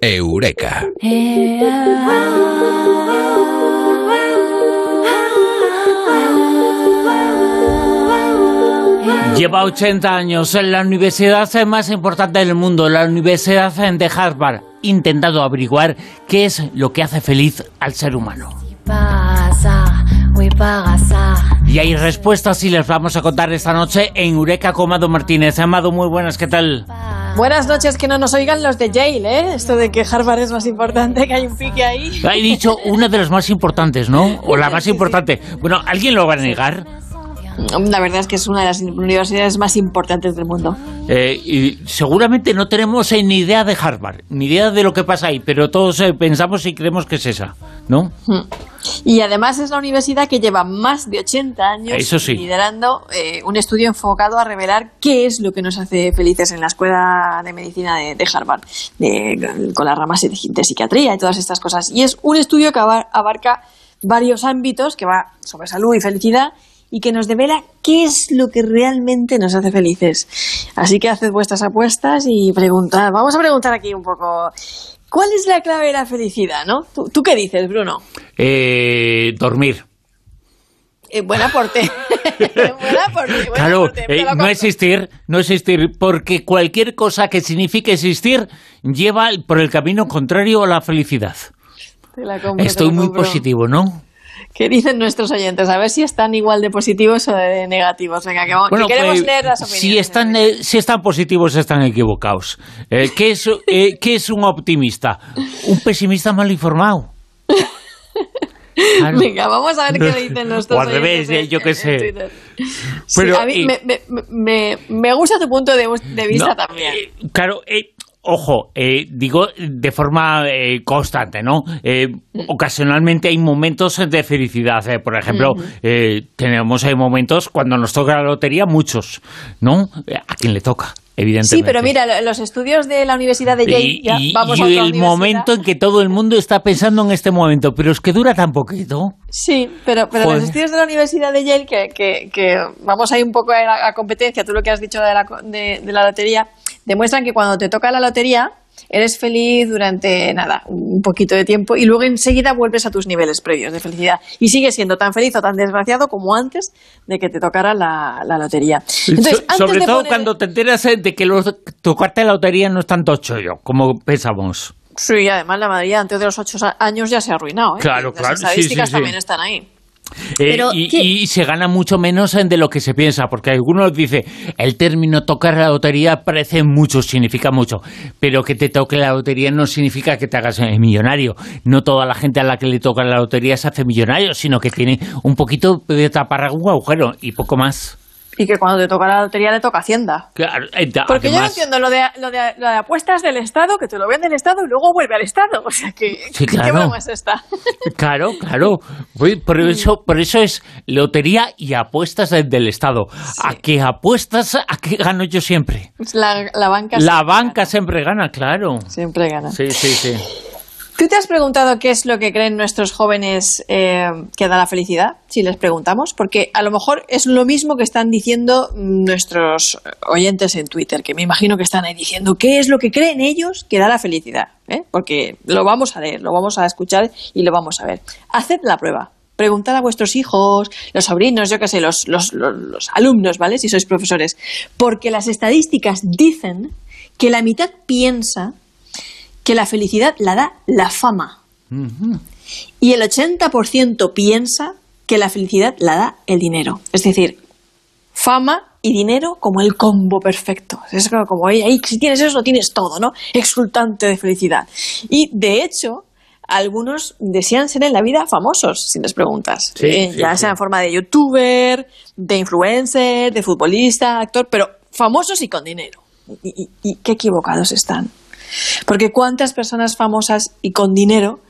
Eureka. Lleva 80 años en la universidad más importante del mundo, la Universidad de Harvard, intentando averiguar qué es lo que hace feliz al ser humano. Y hay respuestas y les vamos a contar esta noche en Eureka con Amado Martínez. Amado, muy buenas, ¿qué tal? Buenas noches, que no nos oigan los de Yale, ¿eh? Esto de que Harvard es más importante, que hay un pique ahí. He dicho una de las más importantes, ¿no? O la más importante. Bueno, ¿alguien lo va a negar? La verdad es que es una de las universidades más importantes del mundo. Eh, y seguramente no tenemos eh, ni idea de Harvard, ni idea de lo que pasa ahí, pero todos eh, pensamos y creemos que es esa, ¿no? Hmm. Y además es la universidad que lleva más de 80 años liderando un estudio enfocado a revelar qué es lo que nos hace felices en la Escuela de Medicina de, Harvard, con las ramas de, de psiquiatría y todas estas cosas. Y es un estudio que abarca varios ámbitos, que va sobre salud y felicidad, y que nos devela qué es lo que realmente nos hace felices. Así que haced vuestras apuestas y preguntad. Vamos a preguntar aquí un poco. ¿Cuál es la clave de la felicidad, no? ¿Tú, qué dices, Bruno? Eh, dormir. Eh, buen aporte. buen aporte claro, eh, no existir, no existir, porque cualquier cosa que signifique existir lleva por el camino contrario a la felicidad. Estoy muy positivo, ¿no? ¿Qué dicen nuestros oyentes? A ver si están igual de positivos o de negativos. Venga, que, queremos pues, leer las opiniones. Si están, eh, si están positivos, están equivocados. Eh, ¿qué, es, eh, ¿Qué es un optimista? Un pesimista mal informado. Venga, vamos a ver qué dicen nuestros O al revés, yo qué sé. Pero, a mí me, me, gusta tu punto de, vista también. claro, ojo, eh, digo de forma eh, constante, ¿no? Eh, ocasionalmente hay momentos de felicidad. por ejemplo, tenemos hay momentos cuando nos toca la lotería, muchos, ¿no? ¿A quién le toca? Evidentemente. Sí, pero mira, los estudios de la Universidad de Yale, y, y el momento en que todo el mundo está pensando en este momento, pero es que dura tan poquito. Sí, pero, pero los estudios de la Universidad de Yale, que, que, que vamos ahí un poco a, a, competencia, tú lo que has dicho de la, de, de la lotería, demuestran que cuando te toca la lotería eres feliz durante nada, un poquito de tiempo y luego enseguida vuelves a tus niveles previos de felicidad y sigues siendo tan feliz o tan desgraciado como antes de que te tocara la, lotería. sobre todo cuando te enteras eh, de que tocarte la lotería no es tanto chollo como pensamos. Sí, además la mayoría antes de los ocho años ya se ha arruinado. ¿eh? Claro, claro. Las estadísticas también están ahí. Eh, y, se gana mucho menos de lo que se piensa, porque algunos dicen, el término tocar la lotería parece mucho, significa mucho, pero que te toque la lotería no significa que te hagas eh, millonario. No toda la gente a la que le toca la lotería se hace millonario, sino que tiene un poquito de tapar un agujero y poco más. Y que cuando te toca la lotería le toca Hacienda. Claro, Porque yo no entiendo lo de, lo, de, lo de apuestas del Estado, que te lo vende el Estado y luego vuelve al Estado. O sea, que, ¿qué broma es esta? Claro, claro. Por eso, por eso es lotería y apuestas del, Estado. ¿A qué apuestas? ¿A qué gano yo siempre? La, la banca La banca siempre gana, claro. Siempre gana. Sí, sí, sí. ¿Tú te has preguntado qué es lo que creen nuestros jóvenes eh, que da la felicidad? Si les preguntamos, porque a lo mejor es lo mismo que están diciendo nuestros oyentes en Twitter, que me imagino que están ahí diciendo qué es lo que creen ellos que da la felicidad, ¿eh? porque lo vamos a leer, lo vamos a escuchar y lo vamos a ver. Haced la prueba. Preguntad a vuestros hijos, los sobrinos, yo qué sé, los, los, los alumnos, ¿vale? Si sois profesores. Porque las estadísticas dicen que la mitad piensa que la felicidad la da la fama. Y el 80% piensa que la felicidad la da el dinero. Es decir, fama y dinero como el combo perfecto. Es como, ahí, si tienes eso, tienes todo, ¿no? Exultante de felicidad. Y de hecho, algunos desean ser en la vida famosos, si les preguntas. Eh, ya sea en forma de youtuber, de influencer, de futbolista, actor, pero famosos y con dinero. y qué equivocados están. Porque cuántas personas famosas y con dinero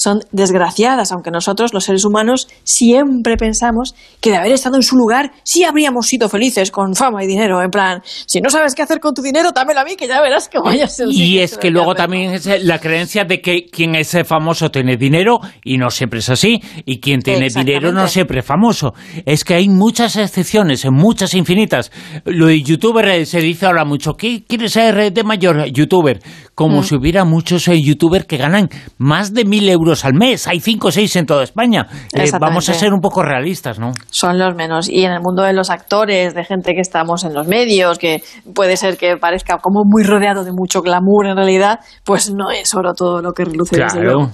son desgraciadas, aunque nosotros, los seres humanos, siempre pensamos que de haber estado en su lugar, sí habríamos sido felices con fama y dinero. En plan, si no sabes qué hacer con tu dinero, dámelo a mí, que ya verás que voy a ser. Y es que luego también es la creencia de que quien es famoso tiene dinero, y no siempre es así, y quien tiene dinero no siempre es famoso. Es que hay muchas excepciones, muchas infinitas. Lo de youtuber eh, se dice ahora mucho, ¿qué quieres ser de mayor youtuber? Como mm. si hubiera muchos eh, youtubers que ganan más de mil euros al mes. Hay cinco o seis en toda España. Eh, vamos a ser un poco realistas, ¿no? Son los menos. Y en el mundo de los actores, de gente que estamos en los medios, que puede ser que parezca como muy rodeado de mucho glamour en realidad, pues no es oro todo lo que reluce claro.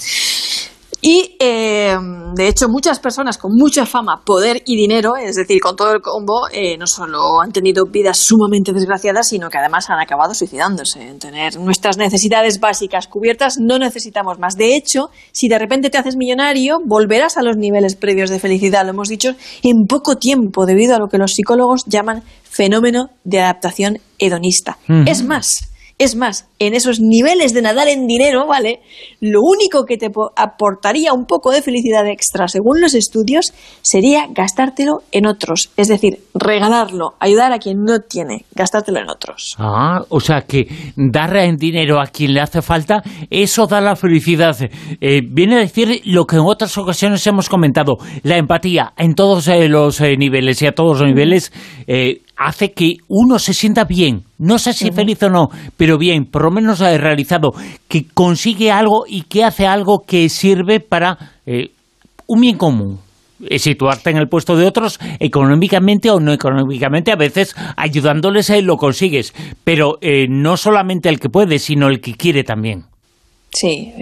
Y eh, de hecho, muchas personas con mucha fama, poder y dinero, es decir, con todo el combo, eh, no solo han tenido vidas sumamente desgraciadas, sino que además han acabado suicidándose. En tener nuestras necesidades básicas cubiertas, no necesitamos más. De hecho, si de repente te haces millonario, volverás a los niveles previos de felicidad, lo hemos dicho, en poco tiempo, debido a lo que los psicólogos llaman fenómeno de adaptación hedonista. Es más, es más, en esos niveles de nadar en dinero, ¿vale? Lo único que te aportaría un poco de felicidad extra, según los estudios, sería gastártelo en otros. Es decir, regalarlo, ayudar a quien no tiene, gastártelo en otros. Ah, o sea que dar en dinero a quien le hace falta, eso da la felicidad. Eh, viene a decir lo que en otras ocasiones hemos comentado, la empatía en todos eh, los eh, niveles y a todos los niveles hace que uno se sienta bien. No sé si feliz o no, pero bien, por lo menos ha realizado, que consigue algo y que hace algo que sirve para eh, un bien común. Eh, situarte en el puesto de otros económicamente o no económicamente, a veces ayudándoles a él lo consigues, pero eh, no solamente el que puede, sino el que quiere también. Sí,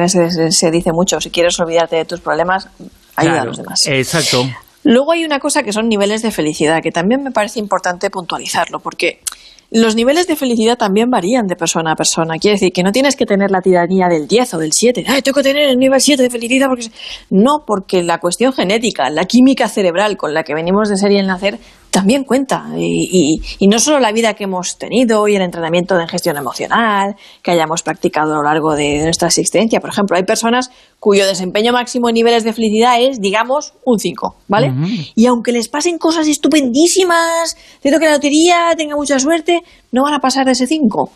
veces se dice mucho, si quieres olvidarte de tus problemas, ayuda a los demás. Exacto. Luego hay una cosa que son niveles de felicidad, que también me parece importante puntualizarlo, porque los niveles de felicidad también varían de persona a persona. Quiere decir que no tienes que tener la tiranía del 10 o del 7. Ay, tengo que tener el nivel 7 de felicidad porque... No, porque la cuestión genética, la química cerebral con la que venimos de ser y el nacer también cuenta. Y, no solo la vida que hemos tenido y el entrenamiento de gestión emocional que hayamos practicado a lo largo de nuestra existencia. Por ejemplo, hay personas cuyo desempeño máximo en niveles de felicidad es, digamos, un 5, ¿vale? Y aunque les pasen cosas estupendísimas, que la lotería tenga mucha suerte, no van a pasar de ese 5.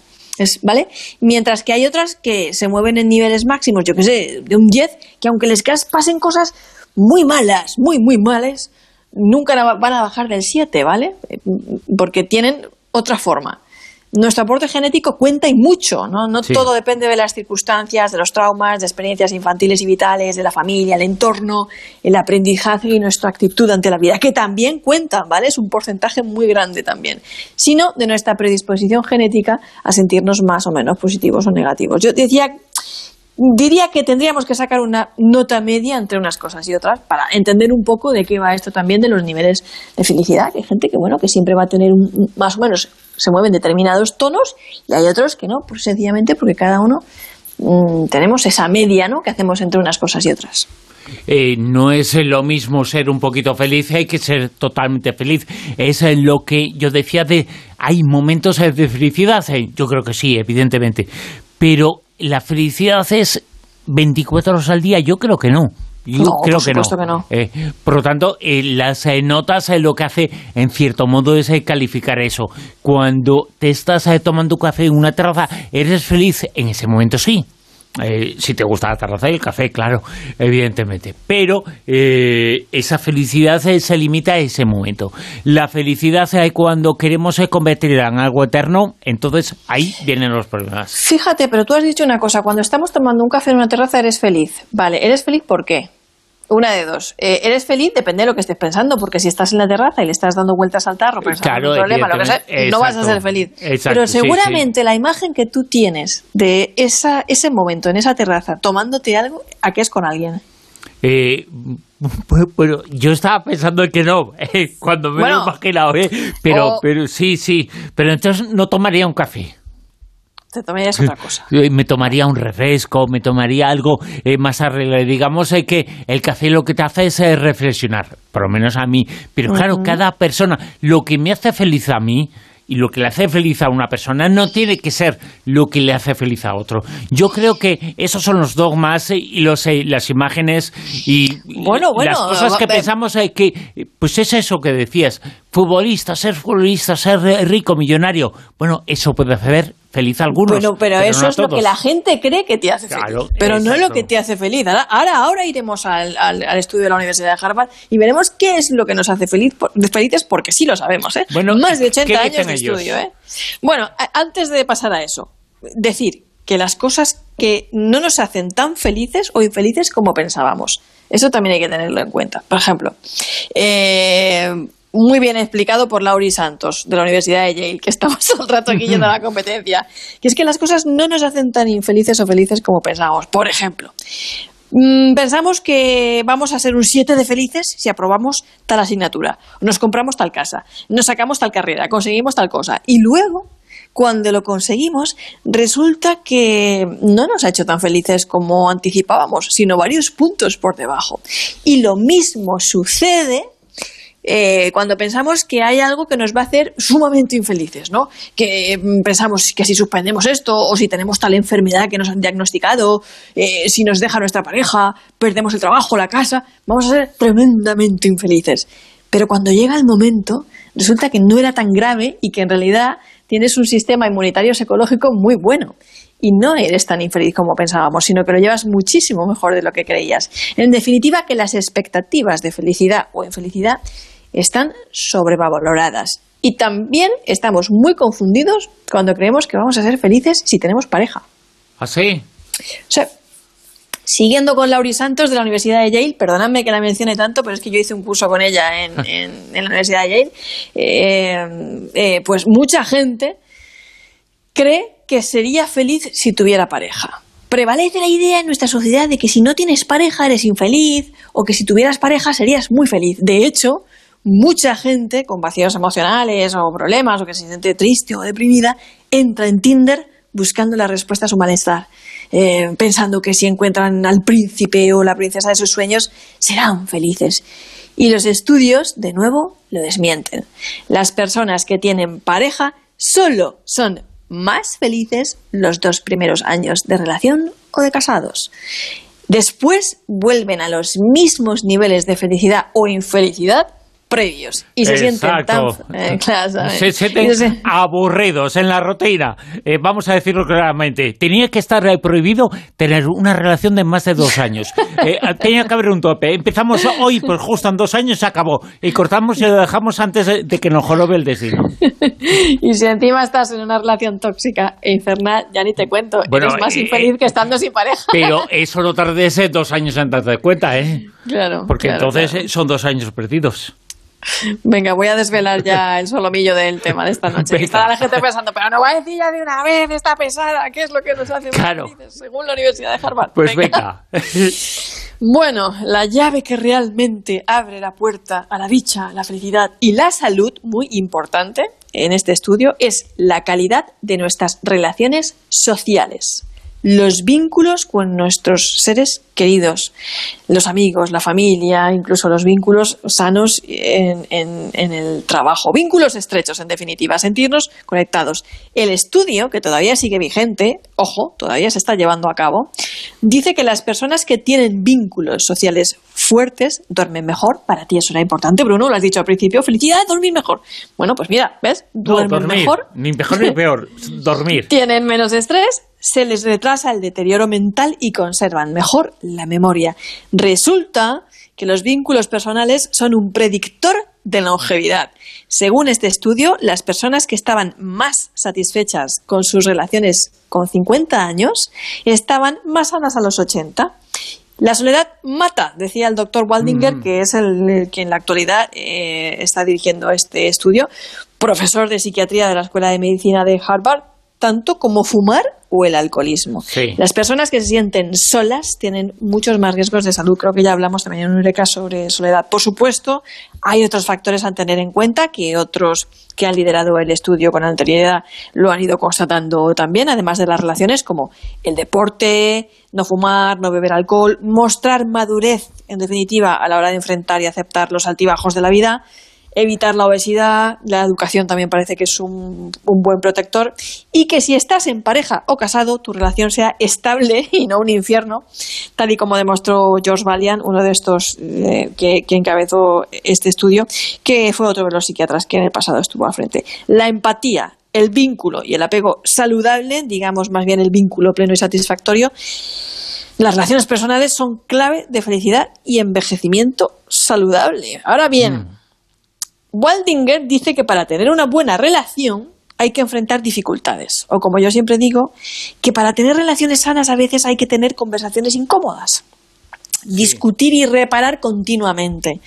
¿Vale? Mientras que hay otras que se mueven en niveles máximos, yo que sé, de un 10, que aunque les pasen cosas muy malas, muy, muy malas, nunca van a bajar del 7, ¿vale? Porque tienen otra forma. Nuestro aporte genético cuenta y mucho, ¿no? No todo depende de las circunstancias, de los traumas, de experiencias infantiles y vitales, de la familia, el entorno, el aprendizaje y nuestra actitud ante la vida, que también cuentan, ¿vale? Es un porcentaje muy grande también, sino de nuestra predisposición genética a sentirnos más o menos positivos o negativos. Yo decía diría que tendríamos que sacar una nota media entre unas cosas y otras para entender un poco de qué va esto también de los niveles de felicidad. hay gente que, bueno, que siempre va a tener más o menos, se mueven determinados tonos y hay otros que no, pues sencillamente porque cada uno mm, tenemos esa media, ¿no?, que hacemos entre unas cosas y otras. Eh, no es lo mismo ser un poquito feliz, hay que ser totalmente feliz. Es lo que yo decía de hay momentos de felicidad, eh, yo creo que sí, evidentemente, pero la felicidad es 24 horas al día, yo creo que no. Yo creo que no. Eh, por lo tanto, eh, las eh, notas lo que hace, en cierto modo, es calificar eso. Cuando te estás tomando café en una terraza, ¿eres feliz? En ese momento sí. Eh, si te gusta la terraza y el café, claro, evidentemente. Pero eh, esa felicidad se limita a ese momento. La felicidad es cuando queremos convertirla en algo eterno, entonces ahí vienen los problemas. Fíjate, pero tú has dicho una cosa, cuando estamos tomando un café en una terraza eres feliz. Vale, ¿eres feliz por qué? Una de dos. Eh, ¿Eres feliz? Depende de lo que estés pensando, porque si estás en la terraza y le estás dando vueltas al tarro pensando en un problema, lo que sea, no vas a ser feliz. Pero seguramente la imagen que tú tienes de esa, ese momento en esa terraza tomándote algo, ¿a qué es con alguien? Eh, bueno, yo estaba pensando que no, eh, cuando me lo he imaginado, eh, pero, pero sí, sí, pero entonces no tomaría un café. Te tomarías otra cosa. Me tomaría un refresco, me tomaría algo eh, más arreglado. Digamos eh, que el café lo que te hace es eh, reflexionar, por lo menos a mí. Pero claro, cada persona, lo que me hace feliz a mí, y lo que le hace feliz a una persona no tiene que ser lo que le hace feliz a otro. Yo creo que esos son los dogmas y los, eh, las imágenes y las cosas que pensamos eh, que, pues es eso que decías, futbolista, ser futbolista, ser rico, millonario. Bueno, eso puede hacer feliz a algunos. Bueno, pero, eso es lo que la gente cree que te hace feliz. Pero no es lo que te hace feliz. Ahora, ahora, iremos al, al, estudio de la Universidad de Harvard y veremos qué es lo que nos hace feliz, felices, porque sí lo sabemos. ¿eh? Bueno, Más de 80 años de estudio. ¿eh? Bueno, antes de pasar a eso, decir que las cosas que no nos hacen tan felices o infelices como pensábamos. Eso también hay que tenerlo en cuenta. Por ejemplo, eh, muy bien explicado por Lauri Santos, de la Universidad de Yale, que estamos todo el rato aquí yendo a la competencia. Y es que las cosas no nos hacen tan infelices o felices como pensábamos. Por ejemplo, mm, pensamos que vamos a ser un 7 de felices si aprobamos tal asignatura, nos compramos tal casa, nos sacamos tal carrera, conseguimos tal cosa. Y luego, cuando lo conseguimos, resulta que no nos ha hecho tan felices como anticipábamos, sino varios puntos por debajo. Y lo mismo sucede eh, cuando pensamos que hay algo que nos va a hacer sumamente infelices, ¿no? Que mm, pensamos que si suspendemos esto o si tenemos tal enfermedad que nos han diagnosticado, eh, si nos deja nuestra pareja, perdemos el trabajo, la casa, vamos a ser tremendamente infelices. Pero cuando llega el momento, resulta que no era tan grave y que en realidad tienes un sistema inmunitario psicológico muy bueno y no eres tan infeliz como pensábamos, sino que lo llevas muchísimo mejor de lo que creías. En definitiva, que las expectativas de felicidad o infelicidad están sobrevaloradas. Y también estamos muy confundidos cuando creemos que vamos a ser felices si tenemos pareja. ¿Ah, sí? O sea, siguiendo con Lauri Santos de la Universidad de Yale, perdóname que la mencione tanto, pero es que yo hice un curso con ella en, la Universidad de Yale, eh, eh, pues mucha gente cree que sería feliz si tuviera pareja. Prevalece la idea en nuestra sociedad de que si no tienes pareja eres infeliz o que si tuvieras pareja serías muy feliz. De hecho, mucha gente con vacíos emocionales o problemas o que se siente triste o deprimida entra en Tinder buscando la respuesta a su malestar, eh, pensando que si encuentran al príncipe o la princesa de sus sueños serán felices. Y los estudios, de nuevo, lo desmienten. Las personas que tienen pareja solo son más felices los dos primeros años de relación o de casados. Después vuelven a los mismos niveles de felicidad o infelicidad previos y se sienten tan eh, se sienten aburridos en la rutina eh, vamos a decirlo claramente. Tenía que estar eh, prohibido tener una relación de más de dos años. Tenía que haber un tope. Empezamos hoy pues justo en dos años se acabó. Y cortamos y lo dejamos antes de que nos jorobe el destino. Y si encima estás en una relación tóxica e infernal ya ni te cuento. Eres más infeliz que estando sin pareja. pero eso no tardes dos años en darte cuenta eh claro porque entonces son dos años perdidos Venga, voy a desvelar ya el solomillo del tema de esta noche. Está la gente pensando, pero no voy a decir ya de una vez esta pesada, ¿qué es lo que nos hace claro. según la Universidad de Harvard? Pues venga. bueno, la llave que realmente abre la puerta a la dicha, la felicidad y la salud, muy importante en este estudio, es la calidad de nuestras relaciones sociales los vínculos con nuestros seres queridos, los amigos, la familia, incluso los vínculos sanos en, el trabajo, vínculos estrechos, en definitiva, sentirnos conectados. El estudio, que todavía sigue vigente, ojo, todavía se está llevando a cabo, dice que las personas que tienen vínculos sociales fuertes duermen mejor. Para ti eso era importante, Bruno, lo has dicho al principio. Felicidad, dormir mejor. Bueno, pues mira, ¿ves? Duermen mejor. Ni mejor ni peor, dormir. Tienen menos estrés se les retrasa el deterioro mental y conservan mejor la memoria. Resulta que los vínculos personales son un predictor de longevidad. Según este estudio, las personas que estaban más satisfechas con sus relaciones con 50 años estaban más sanas a los 80. La soledad mata, decía el doctor Waldinger, mm. que es el, que en la actualidad eh, está dirigiendo este estudio, profesor de psiquiatría de la Escuela de Medicina de Harvard, tanto como fumar o el alcoholismo. Las personas que se sienten solas tienen muchos más riesgos de salud. Creo que ya hablamos también en Eureka sobre soledad. Por supuesto, hay otros factores a tener en cuenta que otros que han liderado el estudio con anterioridad lo han ido constatando también, además de las relaciones como el deporte, no fumar, no beber alcohol, mostrar madurez, en definitiva, a la hora de enfrentar y aceptar los altibajos de la vida evitar la obesidad, la educación también parece que es un, buen protector y que si estás en pareja o casado, tu relación sea estable y no un infierno, tal y como demostró George Valian, uno de estos eh, que, encabezó este estudio, que fue otro de los psiquiatras que en el pasado estuvo al frente. La empatía, el vínculo y el apego saludable, digamos más bien el vínculo pleno y satisfactorio, las relaciones personales son clave de felicidad y envejecimiento saludable. Ahora bien, mm. Waldinger dice que para tener una buena relación hay que enfrentar dificultades. O como yo siempre digo, que para tener relaciones sanas a veces hay que tener conversaciones incómodas. Discutir y reparar continuamente.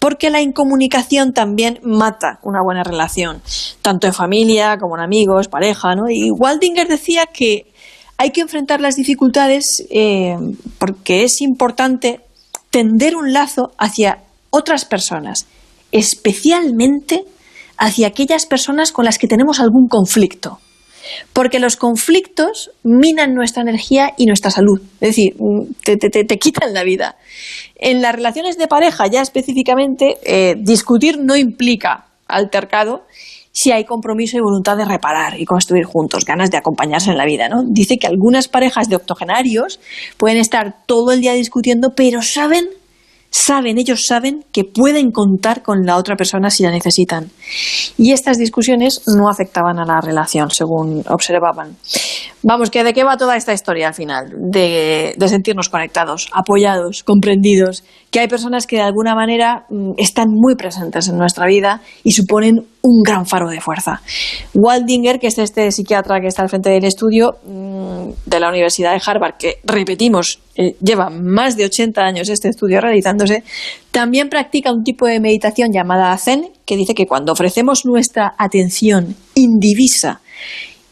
Porque la incomunicación también mata una buena relación, tanto en familia como en amigos, pareja, ¿no? Y Waldinger decía que hay que enfrentar las dificultades eh, porque es importante tender un lazo hacia otras personas especialmente hacia aquellas personas con las que tenemos algún conflicto. Porque los conflictos minan nuestra energía y nuestra salud. Es decir, te, quitan la vida. En las relaciones de pareja, ya específicamente, eh, discutir no implica altercado si hay compromiso y voluntad de reparar y construir juntos, ganas de acompañarse en la vida. ¿no? Dice que algunas parejas de octogenarios pueden estar todo el día discutiendo, pero saben saben, ellos saben que pueden contar con la otra persona si la necesitan. Y estas discusiones no afectaban a la relación, según observaban. Vamos, que de qué va toda esta historia al final? De, sentirnos conectados, apoyados, comprendidos, que hay personas que de alguna manera mm, están muy presentes en nuestra vida y suponen un gran faro de fuerza. Waldinger, que es este psiquiatra que está al frente del estudio mm, de la Universidad de Harvard, que repetimos, eh, lleva más de 80 años este estudio realizándose, también practica un tipo de meditación llamada Zen, que dice que cuando ofrecemos nuestra atención indivisa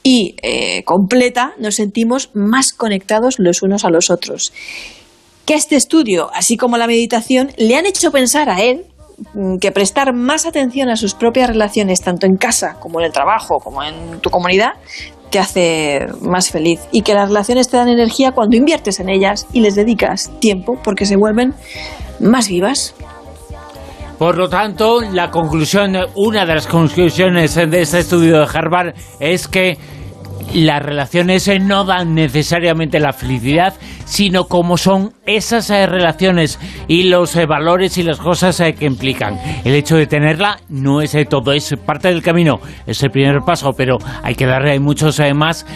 y eh, completa, nos sentimos más conectados los unos a los otros. Que este estudio, así como la meditación, le han hecho pensar a él mm, que prestar más atención a sus propias relaciones, tanto en casa como en el trabajo, como en tu comunidad, te hace más feliz y que las relaciones te dan energía cuando inviertes en ellas y les dedicas tiempo porque se vuelven más vivas. Por lo tanto, la conclusión, una de las conclusiones de este estudio de Harvard es que las relaciones no dan necesariamente la felicidad, sino como son esas eh, relaciones y los eh, valores y las cosas eh, que implican. El hecho de tenerla no es todo, es parte del camino, es el primer paso, pero hay que darle muchos más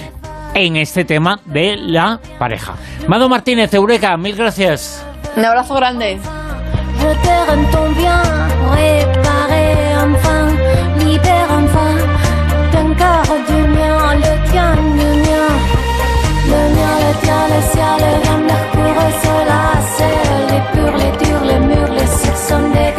en este tema de la pareja. Mado Martínez, Eureka, mil gracias. Un abrazo grande. seul, la seule, les purs, les durs, les murs, les six sonnés.